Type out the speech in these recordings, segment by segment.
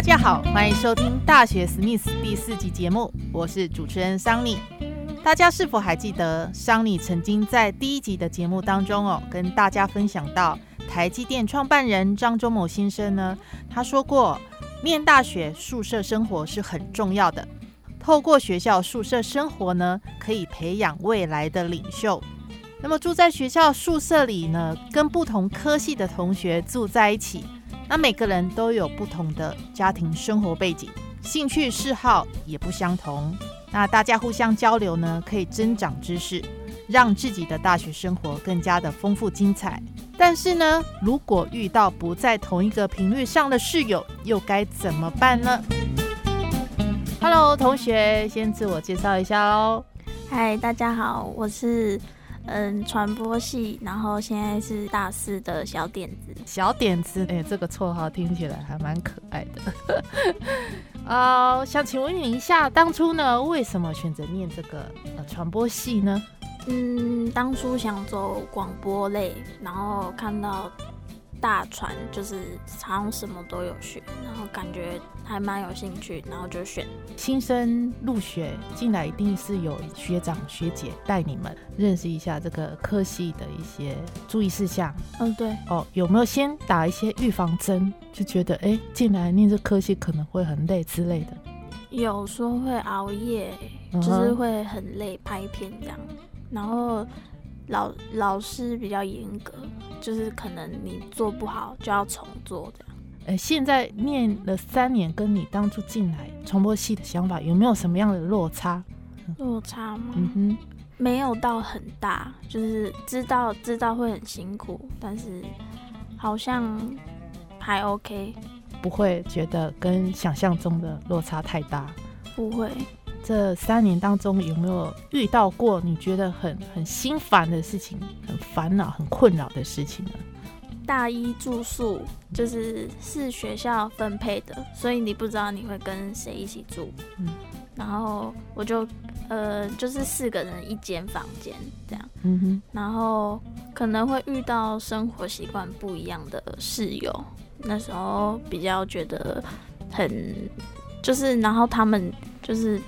大家好，欢迎收听《大学史密斯》第四集节目，我是主持人桑尼。大家是否还记得桑尼曾经在第一集的节目当中哦，跟大家分享到台积电创办人张忠谋先生呢？他说过，念大学宿舍生活是很重要的。透过学校宿舍生活呢，可以培养未来的领袖。那么住在学校宿舍里呢，跟不同科系的同学住在一起，那每个人都有不同的家庭生活背景，兴趣嗜好也不相同。那大家互相交流呢，可以增长知识，让自己的大学生活更加的丰富精彩。但是呢，如果遇到不在同一个频率上的室友，又该怎么办呢？Hello，同学，先自我介绍一下喽。嗨，大家好，我是嗯传播系，然后现在是大四的小点子。小点子，哎，这个绰号听起来还蛮可爱的。呃，想请问你一下，当初呢，为什么选择念这个呃传播系呢？嗯，当初想走广播类，然后看到。大船就是好像什么都有学，然后感觉还蛮有兴趣，然后就选新生入学进来一定是有学长学姐带你们认识一下这个科系的一些注意事项。嗯，对。哦，有没有先打一些预防针？就觉得哎，进来念这科系可能会很累之类的。有说会熬夜，就是会很累拍片这样，然后。老老师比较严格，就是可能你做不好就要重做这样。呃，现在念了三年，跟你当初进来传播系的想法有没有什么样的落差？落差吗？嗯哼，没有到很大，就是知道知道会很辛苦，但是好像还 OK，不会觉得跟想象中的落差太大。不会。这三年当中有没有遇到过你觉得很很心烦的事情、很烦恼、很困扰的事情呢？大一住宿就是是学校分配的，所以你不知道你会跟谁一起住。嗯，然后我就呃就是四个人一间房间这样。嗯哼，然后可能会遇到生活习惯不一样的室友，那时候比较觉得很就是然后他们就是。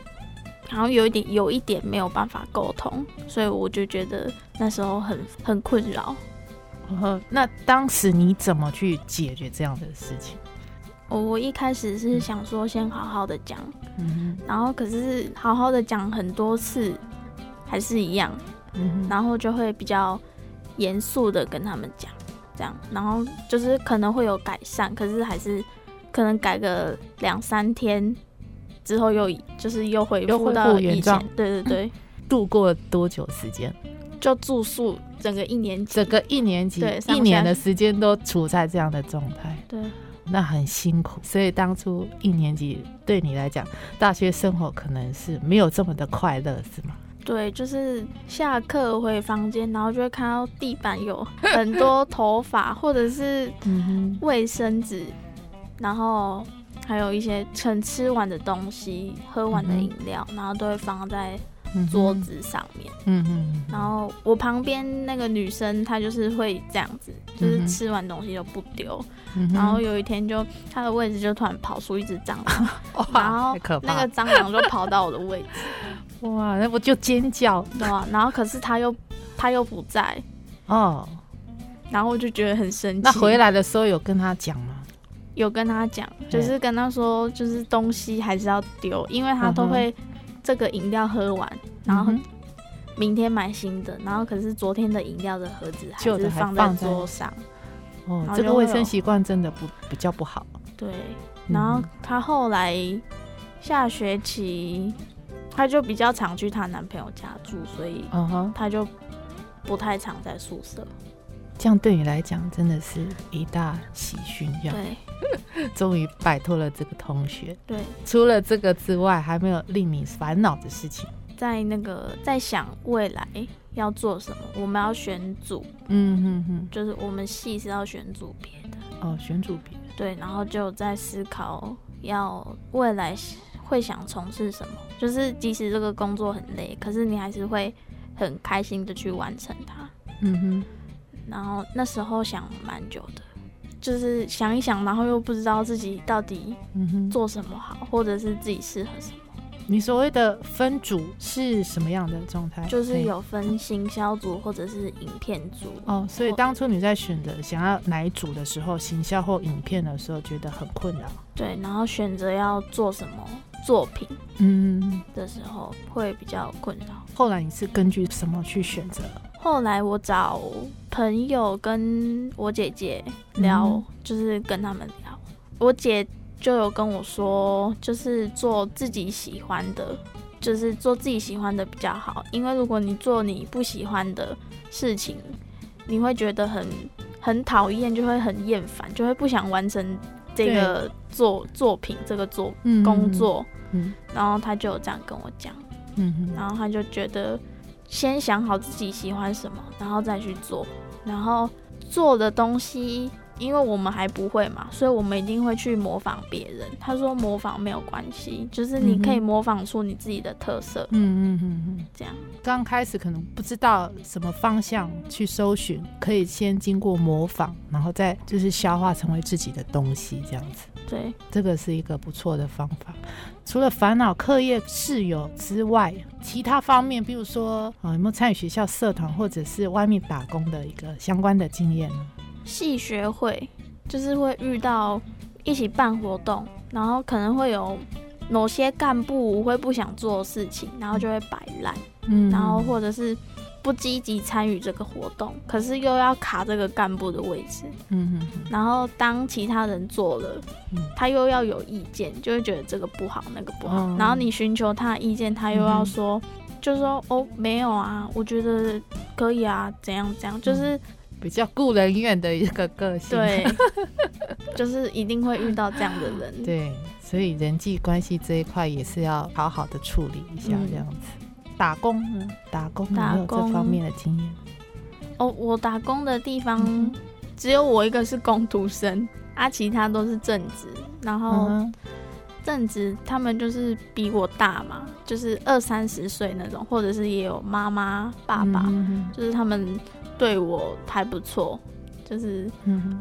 然后有一点有一点没有办法沟通，所以我就觉得那时候很很困扰。那当时你怎么去解决这样的事情？我我一开始是想说先好好的讲，嗯然后可是好好的讲很多次还是一样，嗯然后就会比较严肃的跟他们讲，这样，然后就是可能会有改善，可是还是可能改个两三天。之后又就是又恢复到以前，对对对。度过多久时间？就住宿整个一年级，整个一年级，一年的时间都处在这样的状态。对，那很辛苦。所以当初一年级对你来讲，大学生活可能是没有这么的快乐，是吗？对，就是下课回房间，然后就会看到地板有很多头发，或者是卫生纸，然后。还有一些曾吃完的东西、喝完的饮料，然后都会放在桌子上面。嗯嗯。然后我旁边那个女生，她就是会这样子，就是吃完东西就不丢。然后有一天，就她的位置就突然跑出一只蟑螂，然后那个蟑螂就跑到我的位置。哇，那我就尖叫？对啊。然后可是她又她又不在哦，然后我就觉得很生气。那回来的时候有跟她讲吗？有跟他讲，就是跟他说，就是东西还是要丢，因为他都会这个饮料喝完，然后明天买新的，然后可是昨天的饮料的盒子还是放在桌上。哦，这个卫生习惯真的不比较不好。对，然后他后来下学期他就比较常去她男朋友家住，所以他就不太常在宿舍。这样对你来讲真的是一大喜讯，对。终于摆脱了这个同学。对，除了这个之外，还没有令你烦恼的事情。在那个在想未来要做什么，我们要选组，嗯哼哼，就是我们系是要选组别的，哦，选组别，对，然后就在思考要未来会想从事什么，就是即使这个工作很累，可是你还是会很开心的去完成它。嗯哼，然后那时候想蛮久的，就是想一想，然后又不知道自己到底做什么好，或者是自己适合什么。你所谓的分组是什么样的状态？就是有分行销组或者是影片组。哦，所以当初你在选择想要哪一组的时候，行销或影片的时候，觉得很困扰。对，然后选择要做什么作品嗯，的时候会比较困扰。后来你是根据什么去选择？后来我找朋友跟我姐姐聊，嗯就是跟他们聊，我姐就有跟我说，就是做自己喜欢的，就是做自己喜欢的比较好，因为如果你做你不喜欢的事情，你会觉得很很讨厌，就会很厌烦，就会不想完成这个作作品这个作嗯工，作。嗯然后他就有这样跟我讲。嗯，然后他就觉得先想好自己喜欢什么，然后再去做。然后做的东西，因为我们还不会嘛，所以我们一定会去模仿别人。他说模仿没有关系，就是你可以模仿出你自己的特色，嗯嗯嗯嗯。这样。刚开始可能不知道什么方向去搜寻，可以先经过模仿，然后再就是消化成为自己的东西，这样子。对，这个是一个不错的方法。除了烦恼课业室友之外，其他方面，比如说啊、有没有参与学校社团或者是外面打工的一个相关的经验呢？系学会就是会遇到一起办活动，然后可能会有某些干部会不想做的事情，然后就会摆烂。嗯。然后或者是不积极参与这个活动，可是又要卡这个干部的位置，嗯然后当其他人做了，嗯。他又要有意见，就会觉得这个不好，那个不好，哦。然后你寻求他的意见，他又嗯要说，就说哦没有啊，我觉得可以啊，怎样怎样，就是、比较顾人怨的一个个性。对，就是一定会遇到这样的人，对，所以人际关系这一块也是要好好的处理一下，嗯这样子。打工呢？打工有没有这方面的经验？哦，我打工的地方嗯只有我一个是工读生，啊，其他都是正职，然后。嗯正职他们就是比我大嘛，就是二三十岁那种，或者是也有妈妈、爸爸，嗯就是他们对我还不错，就是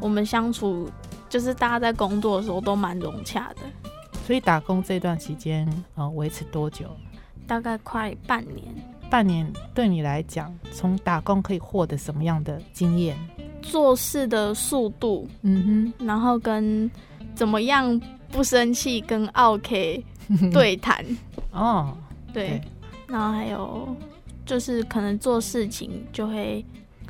我们相处，就是大家在工作的时候都蛮融洽的，所以打工这段期间，呃，维持多久？大概快半年。半年对你来讲，从打工可以获得什么样的经验？做事的速度，嗯哼然后跟怎么样不生气，跟 OK，对谈，哦，对，然后还有就是可能做事情就会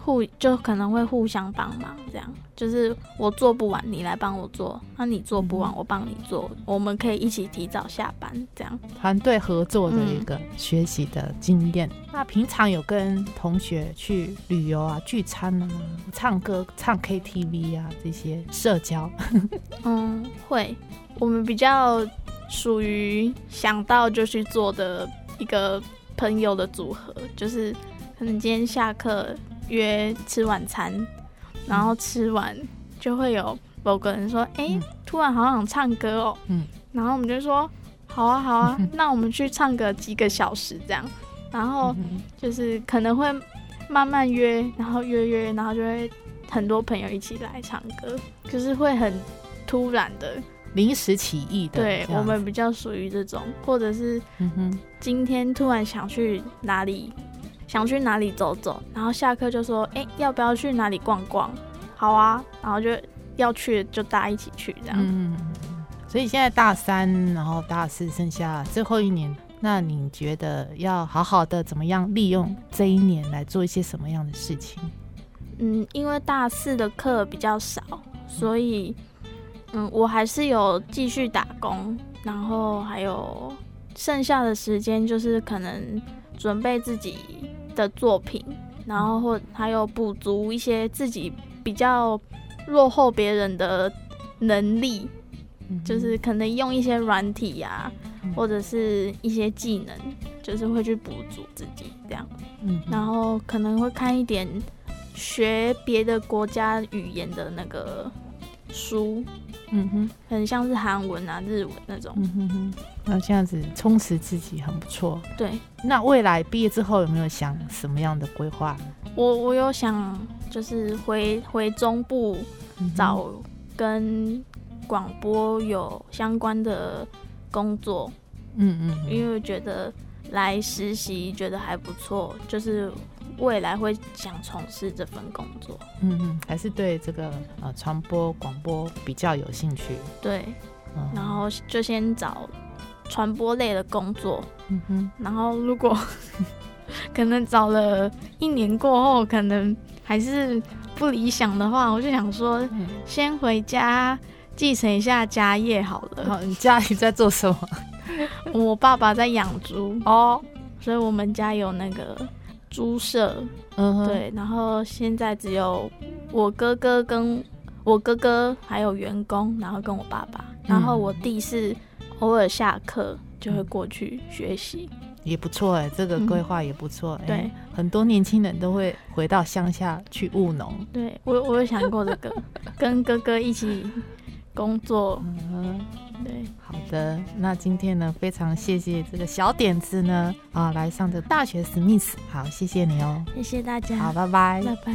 互就可能会互相帮忙，这样。就是我做不完你来帮我做，那你做不完嗯。我帮你做，我们可以一起提早下班，这样。团队合作的一嗯。个学习的经验。那平常有跟同学去旅游啊、聚餐啊、唱歌、唱 KTV 啊这些社交，嗯，会，我们比较属于想到就去做的一个朋友的组合，就是可能今天下课约吃晚餐，然后吃完就会有某个人说：“哎、嗯突然好想唱歌哦。”嗯，然后我们就说：“好啊，好啊，那我们去唱个几个小时这样。”然后嗯就是可能会慢慢约，然后约约，然后就会很多朋友一起来唱歌，就是会很突然的。临时起意的，对我们比较属于这种，或者是今天突然想去哪里，想去哪里走走，然后下课就说，哎、要不要去哪里逛逛？好啊，然后就要去就大家一起去这样。嗯，所以现在大三，然后大四剩下最后一年，那你觉得要好好的怎么样利用这一年来做一些什么样的事情？嗯，因为大四的课比较少，所以嗯，我还是有继续打工，然后还有剩下的时间就是可能准备自己的作品，然后或还有补足一些自己比较落后别人的能力，就是可能用一些软体呀，或者是一些技能，就是会去补足自己这样。嗯，然后可能会看一点学别的国家语言的那个书。嗯哼，很像是韩文啊、日文那种。嗯哼哼，那这样子充实自己很不错。对，那未来毕业之后有没有想什么样的规划？我我有想，就是回回中部找跟广播有相关的工作。嗯嗯，因为觉得来实习觉得还不错，就是。未来会想从事这份工作，嗯嗯，还是对这个呃传播广播比较有兴趣。对，然后就先找传播类的工作，嗯哼，然后如果 可能找了一年过后，可能还是不理想的话，我就想说先回家继承一下家业好了。好，你家里在做什么？我爸爸在养猪哦，所以我们家有那个。猪舍，嗯，对，然后现在只有我哥哥跟我哥哥还有员工，然后跟我爸爸，然后我弟是偶尔下课就会过去学习，也不错哎，这个规划也不错，对，很多年轻人都会回到乡下去务农，对我我有想过这个，跟哥哥一起工作，嗯。对，好的，那今天呢，非常谢谢这个小点子呢，啊，来上的大学史密斯，好，谢谢你哦，谢谢大家，好，拜拜，拜拜。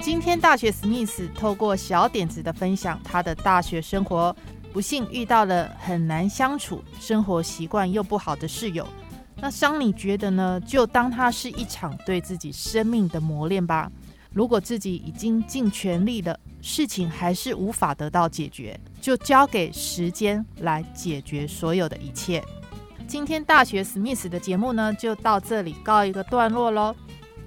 今天大学史密斯透过小点子的分享，他的大学生活不幸遇到了很难相处、生活习惯又不好的室友。那桑尼觉得呢，就当它是一场对自己生命的磨练吧。如果自己已经尽全力了。事情还是无法得到解决，就交给时间来解决所有的一切。今天大学史密斯的节目呢，就到这里告一个段落喽。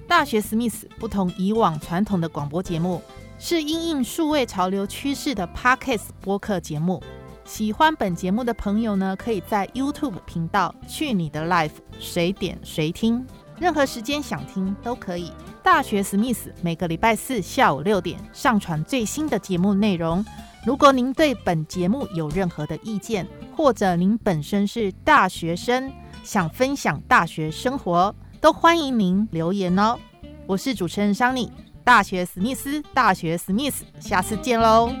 大学史密斯不同以往传统的广播节目，是因应数位潮流趋势的 Podcast 播客节目。喜欢本节目的朋友呢，可以在 YouTube 频道去你的 Life 谁点谁听，任何时间想听都可以。大学史密斯每个礼拜四下午六点上传最新的节目内容。如果您对本节目有任何的意见，或者您本身是大学生想分享大学生活，都欢迎您留言哦。我是主持人桑尼，大学史密斯，大学史密斯，下次见喽。